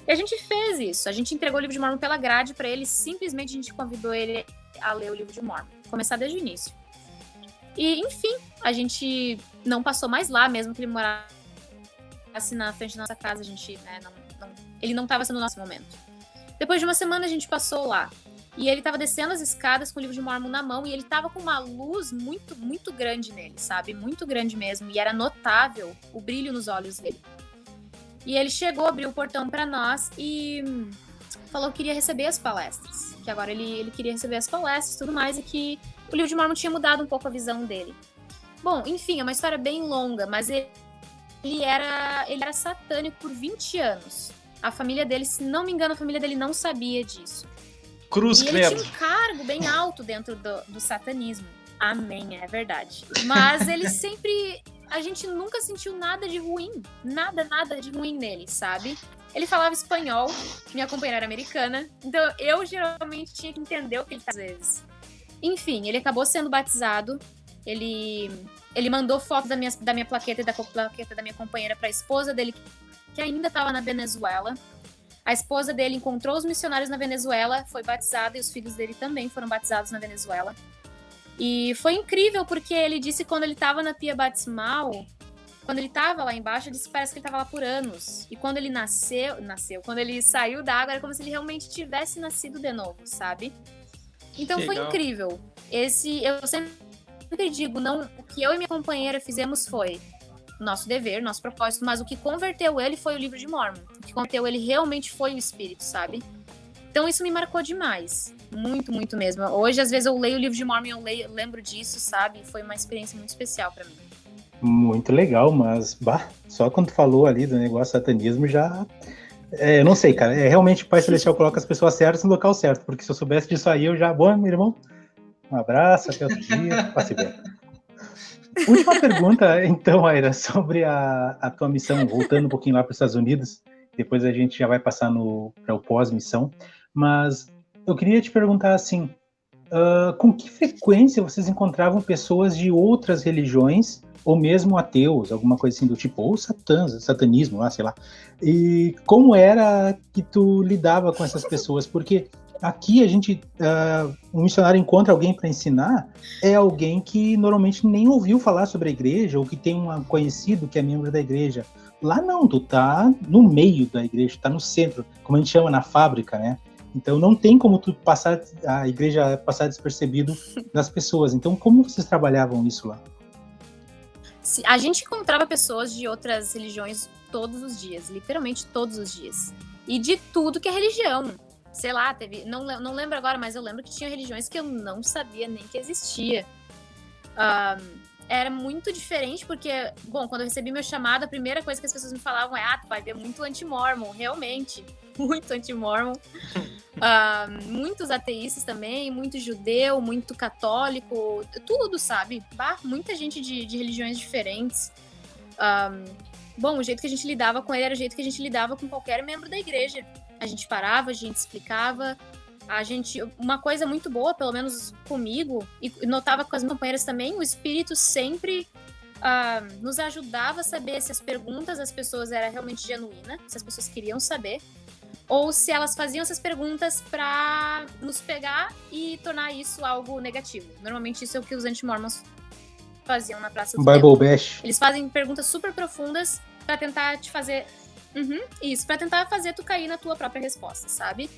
Speaker 3: E a gente fez isso. A gente entregou o livro de Mormon pela grade para ele, simplesmente a gente convidou ele a ler o livro de Mormon, começar desde o início. E, enfim, a gente não passou mais lá, mesmo que ele morasse na frente da nossa casa, a gente, né, não, não, ele não estava sendo o nosso momento. Depois de uma semana a gente passou lá. E ele tava descendo as escadas com o livro de Mormon na mão e ele tava com uma luz muito, muito grande nele, sabe? Muito grande mesmo. E era notável o brilho nos olhos dele. E ele chegou, abriu o portão para nós e falou que queria receber as palestras. Que agora ele, ele queria receber as palestras e tudo mais, e que o livro de Mormon tinha mudado um pouco a visão dele. Bom, enfim, é uma história bem longa, mas ele, ele, era, ele era satânico por 20 anos. A família dele, se não me engano, a família dele não sabia disso.
Speaker 1: Cruz,
Speaker 3: e ele tinha um cargo bem alto dentro do, do satanismo. Amém, é verdade. Mas ele sempre. A gente nunca sentiu nada de ruim. Nada, nada de ruim nele, sabe? Ele falava espanhol, minha companheira era americana, então eu geralmente tinha que entender o que ele às vezes. Enfim, ele acabou sendo batizado. Ele, ele mandou fotos da minha, da minha plaqueta e da plaqueta da minha companheira para a esposa dele, que ainda estava na Venezuela. A esposa dele encontrou os missionários na Venezuela, foi batizada e os filhos dele também foram batizados na Venezuela. E foi incrível porque ele disse que quando ele estava na pia batismal, quando ele estava lá embaixo, ele disse que parece que ele estava lá por anos. E quando ele nasceu, nasceu, quando ele saiu da água, era como se ele realmente tivesse nascido de novo, sabe? Então foi incrível. Esse, eu sempre digo, não, o que eu e minha companheira fizemos foi nosso dever, nosso propósito, mas o que converteu ele foi o livro de Mormon. O que converteu ele realmente foi o Espírito, sabe? Então isso me marcou demais. Muito, muito mesmo. Hoje, às vezes, eu leio o livro de Mormon e eu leio, lembro disso, sabe? Foi uma experiência muito especial para mim.
Speaker 2: Muito legal, mas bah, só quando falou ali do negócio satanismo já. É, eu não sei, cara. É, realmente o Pai Celestial coloca as pessoas certas no local certo, porque se eu soubesse disso aí, eu já. Bom, meu irmão, um abraço, até outro dia, passe bem. Última pergunta, então, Aira, sobre a, a tua missão, voltando um pouquinho lá para os Estados Unidos, depois a gente já vai passar para o pós-missão, mas eu queria te perguntar assim, uh, com que frequência vocês encontravam pessoas de outras religiões, ou mesmo ateus, alguma coisa assim do tipo, ou satã, satanismo, lá, sei lá, e como era que tu lidava com essas pessoas? Porque aqui a gente, uh, um missionário encontra alguém para ensinar, é alguém que normalmente nem ouviu falar sobre a igreja, ou que tem um conhecido que é membro da igreja. Lá não, tu tá no meio da igreja, tá no centro, como a gente chama na fábrica, né? Então não tem como tu passar a igreja passar despercebido das pessoas. Então como vocês trabalhavam isso lá?
Speaker 3: A gente encontrava pessoas de outras religiões todos os dias, literalmente todos os dias. E de tudo que é religião sei lá, teve. Não, não lembro agora, mas eu lembro que tinha religiões que eu não sabia nem que existia. Um, era muito diferente, porque, bom, quando eu recebi meu chamado, a primeira coisa que as pessoas me falavam é: ah, tu vai ver muito anti-mormon, realmente. Muito anti-mormon. uh, muitos ateístas também, muito judeu, muito católico, tudo, sabe? Bah, muita gente de, de religiões diferentes. Um, bom, o jeito que a gente lidava com ele era o jeito que a gente lidava com qualquer membro da igreja. A gente parava, a gente explicava. A gente, uma coisa muito boa, pelo menos comigo, e notava com as companheiras também, o espírito sempre uh, nos ajudava a saber se as perguntas das pessoas eram realmente genuínas, se as pessoas queriam saber, ou se elas faziam essas perguntas para nos pegar e tornar isso algo negativo. Normalmente isso é o que os anti-mormons faziam na Praça do
Speaker 2: Bible Bash.
Speaker 3: Eles fazem perguntas super profundas para tentar te fazer Uhum, isso, para tentar fazer tu cair na tua própria resposta, sabe?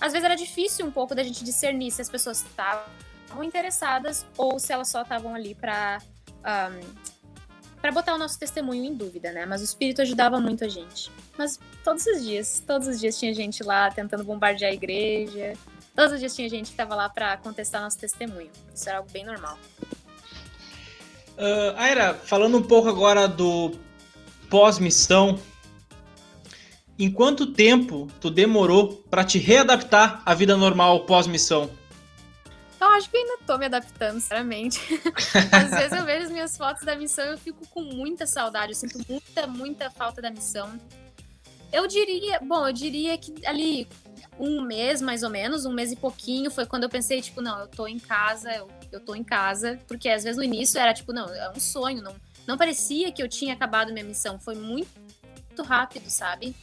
Speaker 3: Às vezes era difícil um pouco da gente discernir se as pessoas estavam interessadas ou se elas só estavam ali para um, para botar o nosso testemunho em dúvida, né? Mas o Espírito ajudava muito a gente. Mas todos os dias, todos os dias tinha gente lá tentando bombardear a igreja. Todos os dias tinha gente que estava lá para contestar nosso testemunho. Isso era algo bem normal.
Speaker 1: Uh, Aira, falando um pouco agora do pós-missão, em quanto tempo tu demorou para te readaptar à vida normal pós-missão?
Speaker 3: Eu acho que ainda tô me adaptando, sinceramente. Às vezes eu vejo as minhas fotos da missão e eu fico com muita saudade, eu sinto muita, muita falta da missão. Eu diria, bom, eu diria que ali um mês, mais ou menos, um mês e pouquinho, foi quando eu pensei, tipo, não, eu tô em casa, eu, eu tô em casa. Porque às vezes no início era tipo, não, é um sonho, não, não parecia que eu tinha acabado minha missão. Foi muito rápido, sabe?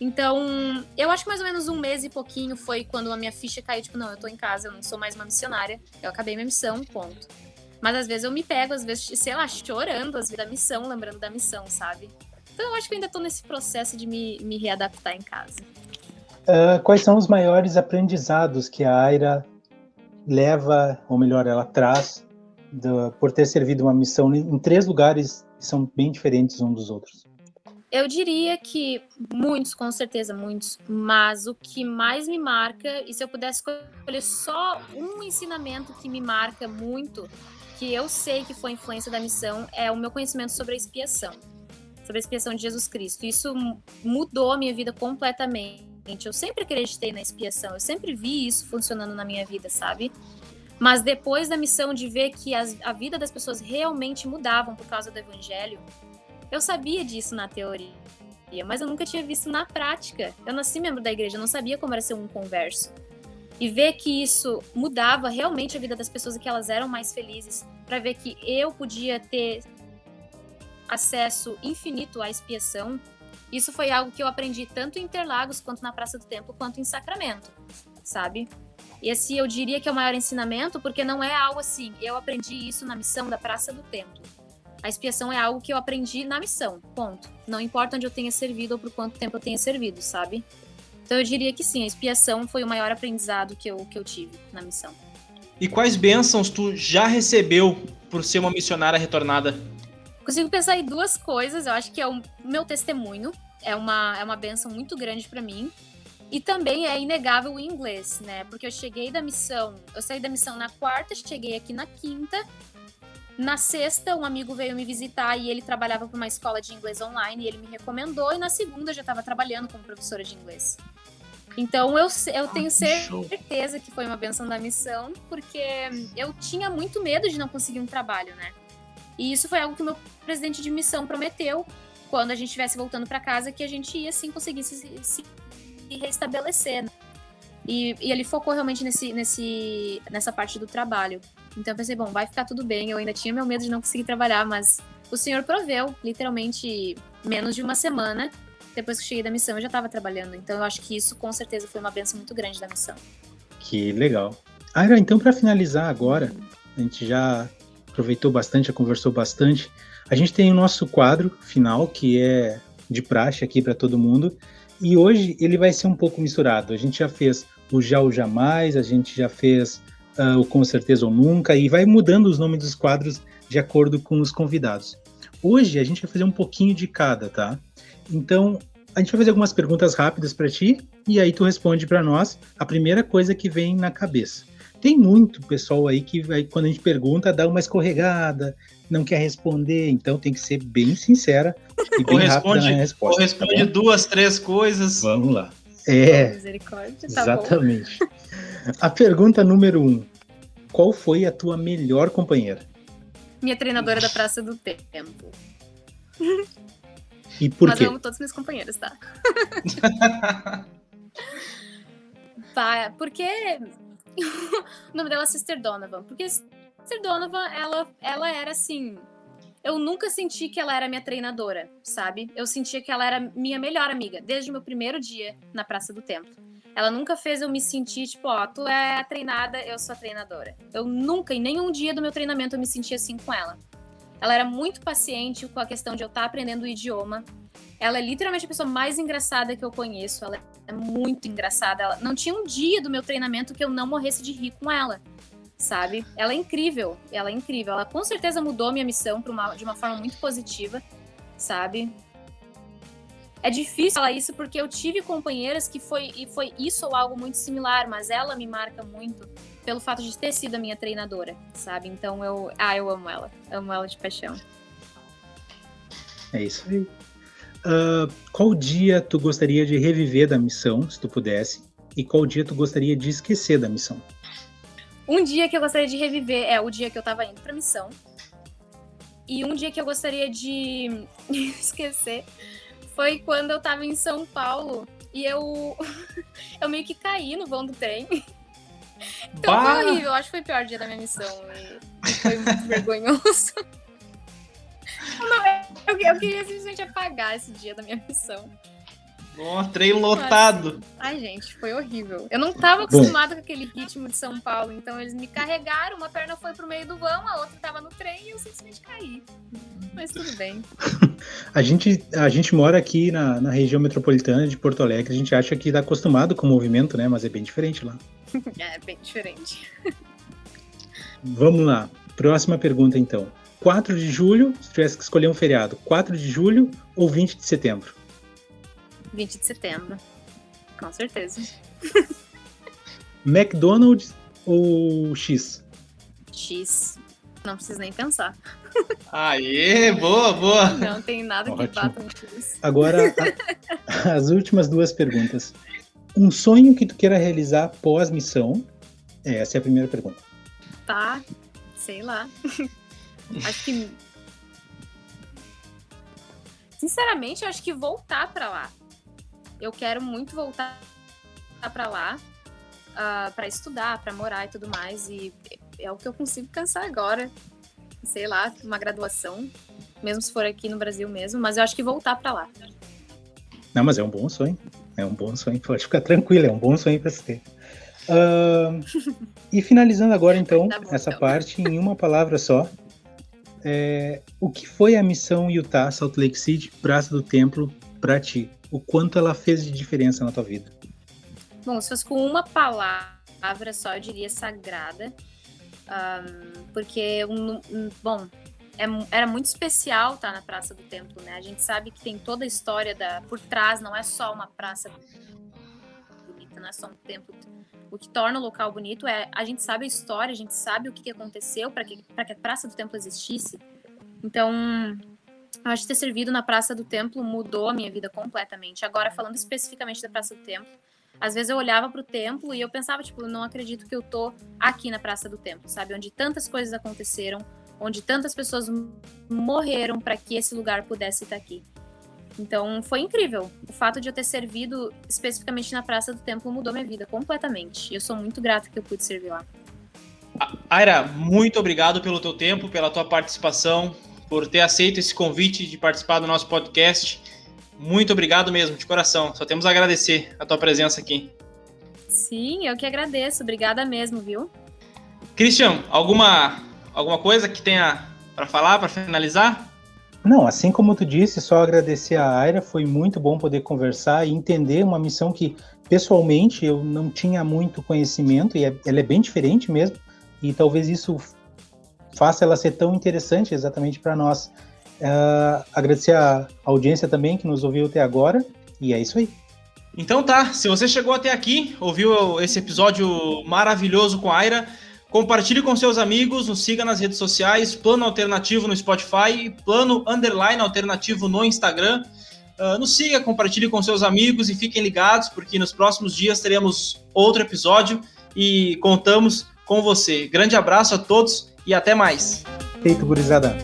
Speaker 3: Então, eu acho que mais ou menos um mês e pouquinho foi quando a minha ficha caiu, tipo, não, eu tô em casa, eu não sou mais uma missionária, eu acabei minha missão, ponto. Mas às vezes eu me pego, às vezes, sei lá, chorando às vezes da missão, lembrando da missão, sabe? Então eu acho que eu ainda tô nesse processo de me, me readaptar em casa.
Speaker 2: Uh, quais são os maiores aprendizados que a Aira leva, ou melhor, ela traz, do, por ter servido uma missão em três lugares que são bem diferentes uns dos outros?
Speaker 3: Eu diria que muitos, com certeza, muitos, mas o que mais me marca, e se eu pudesse escolher só um ensinamento que me marca muito, que eu sei que foi influência da missão, é o meu conhecimento sobre a expiação, sobre a expiação de Jesus Cristo. Isso mudou a minha vida completamente. Eu sempre acreditei na expiação, eu sempre vi isso funcionando na minha vida, sabe? Mas depois da missão de ver que as, a vida das pessoas realmente mudavam por causa do evangelho, eu sabia disso na teoria, mas eu nunca tinha visto na prática. Eu nasci membro da igreja, eu não sabia como era ser um converso. E ver que isso mudava realmente a vida das pessoas e que elas eram mais felizes, para ver que eu podia ter acesso infinito à expiação, isso foi algo que eu aprendi tanto em Interlagos, quanto na Praça do Templo, quanto em Sacramento, sabe? E assim, eu diria que é o maior ensinamento, porque não é algo assim, eu aprendi isso na missão da Praça do Templo. A expiação é algo que eu aprendi na missão, ponto. Não importa onde eu tenha servido ou por quanto tempo eu tenha servido, sabe? Então eu diria que sim, a expiação foi o maior aprendizado que eu, que eu tive na missão.
Speaker 1: E quais bênçãos tu já recebeu por ser uma missionária retornada?
Speaker 3: Consigo pensar em duas coisas. Eu acho que é o meu testemunho. É uma, é uma benção muito grande para mim. E também é inegável o inglês, né? Porque eu cheguei da missão, eu saí da missão na quarta, cheguei aqui na quinta, na sexta, um amigo veio me visitar e ele trabalhava para uma escola de inglês online e ele me recomendou. E na segunda, já estava trabalhando como professora de inglês. Então eu, eu tenho certeza que foi uma benção da missão, porque eu tinha muito medo de não conseguir um trabalho, né? E isso foi algo que o meu presidente de missão prometeu quando a gente estivesse voltando para casa, que a gente ia sim conseguir se, se, se restabelecer. Né? E, e, ele focou realmente nesse, nesse, nessa parte do trabalho. Então eu pensei, bom, vai ficar tudo bem. Eu ainda tinha meu medo de não conseguir trabalhar, mas o senhor proveu, literalmente, menos de uma semana. Depois que cheguei da missão, eu já estava trabalhando. Então eu acho que isso com certeza foi uma benção muito grande da missão.
Speaker 2: Que legal. Aira, então para finalizar agora, a gente já aproveitou bastante, já conversou bastante. A gente tem o nosso quadro final, que é de praxe aqui para todo mundo. E hoje ele vai ser um pouco misturado. A gente já fez o já ou jamais, a gente já fez uh, o com certeza ou nunca, e vai mudando os nomes dos quadros de acordo com os convidados. Hoje a gente vai fazer um pouquinho de cada, tá? Então, a gente vai fazer algumas perguntas rápidas para ti e aí tu responde para nós a primeira coisa que vem na cabeça. Tem muito pessoal aí que vai, quando a gente pergunta, dá uma escorregada, não quer responder, então tem que ser bem sincera e bem rápida na resposta.
Speaker 1: Ou responde tá duas, três coisas.
Speaker 2: Vamos lá. É.
Speaker 3: Misericórdia, tá
Speaker 2: exatamente. Bom. A pergunta número um: Qual foi a tua melhor companheira?
Speaker 3: Minha treinadora da Praça do Tempo.
Speaker 2: E por
Speaker 3: Mas
Speaker 2: quê?
Speaker 3: eu amo todos os meus companheiros, tá? porque o nome dela é Sister Donovan. Porque Sister Donovan, ela, ela era assim. Eu nunca senti que ela era minha treinadora, sabe? Eu sentia que ela era minha melhor amiga, desde o meu primeiro dia na Praça do Templo. Ela nunca fez eu me sentir, tipo, ó, tu é a treinada, eu sou a treinadora. Eu nunca, em nenhum dia do meu treinamento, eu me senti assim com ela. Ela era muito paciente com a questão de eu estar aprendendo o idioma. Ela é literalmente a pessoa mais engraçada que eu conheço. Ela é muito engraçada. Ela... Não tinha um dia do meu treinamento que eu não morresse de rir com ela. Sabe? Ela é incrível. Ela é incrível. Ela com certeza mudou minha missão uma... de uma forma muito positiva. Sabe? É difícil falar isso porque eu tive companheiras que foi, e foi isso ou algo muito similar, mas ela me marca muito pelo fato de ter sido a minha treinadora, sabe? Então eu, ah, eu amo ela, amo ela de paixão.
Speaker 2: É isso aí. Uh, qual dia tu gostaria de reviver da missão, se tu pudesse? E qual dia tu gostaria de esquecer da missão?
Speaker 3: Um dia que eu gostaria de reviver é o dia que eu tava indo pra missão. E um dia que eu gostaria de esquecer foi quando eu tava em São Paulo e eu eu meio que caí no vão do trem. Então bah. foi horrível, acho que foi o pior dia da minha missão. foi muito vergonhoso. Não, eu, eu, queria simplesmente apagar esse dia da minha missão.
Speaker 1: Nossa, trem lotado.
Speaker 3: Ai, gente, foi horrível. Eu não tava acostumada com aquele ritmo de São Paulo, então eles me carregaram, uma perna foi pro meio do vão, a outra tava no trem e eu simplesmente caí. Mas tudo bem.
Speaker 2: a, gente, a gente mora aqui na, na região metropolitana de Porto Alegre, a gente acha que tá acostumado com o movimento, né? Mas é bem diferente lá.
Speaker 3: é, bem diferente.
Speaker 2: Vamos lá. Próxima pergunta, então. 4 de julho, se tivesse que escolher um feriado, 4 de julho ou 20 de setembro?
Speaker 3: 20 de setembro. Com certeza.
Speaker 2: McDonald's ou X?
Speaker 3: X. Não precisa nem pensar.
Speaker 1: Aê, boa, boa.
Speaker 3: Não tem nada Ótimo. que bata um X.
Speaker 2: Agora, a, as últimas duas perguntas. Um sonho que tu queira realizar pós-missão? Essa é a primeira pergunta.
Speaker 3: Tá, sei lá. Acho que. Sinceramente, eu acho que voltar para lá eu quero muito voltar para lá uh, ah, para estudar, para morar e tudo mais. E é o que eu consigo pensar agora. Sei lá, uma graduação, mesmo se for aqui no Brasil mesmo, mas eu acho que voltar para lá.
Speaker 2: Não, mas é um bom sonho. É um bom sonho. Pode ficar tranquilo, é um bom sonho para se ter. Uh, e finalizando agora, então, tá bom, essa então. parte em uma palavra só. É, o que foi a missão Utah Salt Lake City, Praça do Templo, para ti? o quanto ela fez de diferença na tua vida?
Speaker 3: Bom, se fosse com uma palavra só, eu diria sagrada. Um, porque, um, um, bom, é, era muito especial estar na Praça do Templo, né? A gente sabe que tem toda a história da, por trás, não é só uma praça bonita, não é só um templo. O que torna o local bonito é a gente sabe a história, a gente sabe o que aconteceu para que, que a Praça do Templo existisse. Então, eu acho que ter servido na Praça do Templo mudou a minha vida completamente. Agora, falando especificamente da Praça do Templo, às vezes eu olhava para o templo e eu pensava, tipo, não acredito que eu tô aqui na Praça do Templo, sabe? Onde tantas coisas aconteceram, onde tantas pessoas morreram para que esse lugar pudesse estar aqui. Então, foi incrível. O fato de eu ter servido especificamente na Praça do Templo mudou minha vida completamente. E eu sou muito grata que eu pude servir lá.
Speaker 1: Aira, muito obrigado pelo teu tempo, pela tua participação por ter aceito esse convite de participar do nosso podcast. Muito obrigado mesmo, de coração. Só temos a agradecer a tua presença aqui.
Speaker 3: Sim, eu que agradeço. Obrigada mesmo, viu?
Speaker 1: Christian, alguma, alguma coisa que tenha para falar, para finalizar?
Speaker 2: Não, assim como tu disse, só agradecer a Aira, foi muito bom poder conversar e entender uma missão que pessoalmente eu não tinha muito conhecimento e é, ela é bem diferente mesmo, e talvez isso faça ela ser tão interessante exatamente para nós. Uh, agradecer a audiência também que nos ouviu até agora, e é isso aí.
Speaker 1: Então tá, se você chegou até aqui, ouviu esse episódio maravilhoso com a Aira, compartilhe com seus amigos, nos siga nas redes sociais, Plano Alternativo no Spotify, Plano Underline Alternativo no Instagram. Uh, nos siga, compartilhe com seus amigos e fiquem ligados, porque nos próximos dias teremos outro episódio e contamos com você. Grande abraço a todos e até mais.
Speaker 2: Feito, gurizada.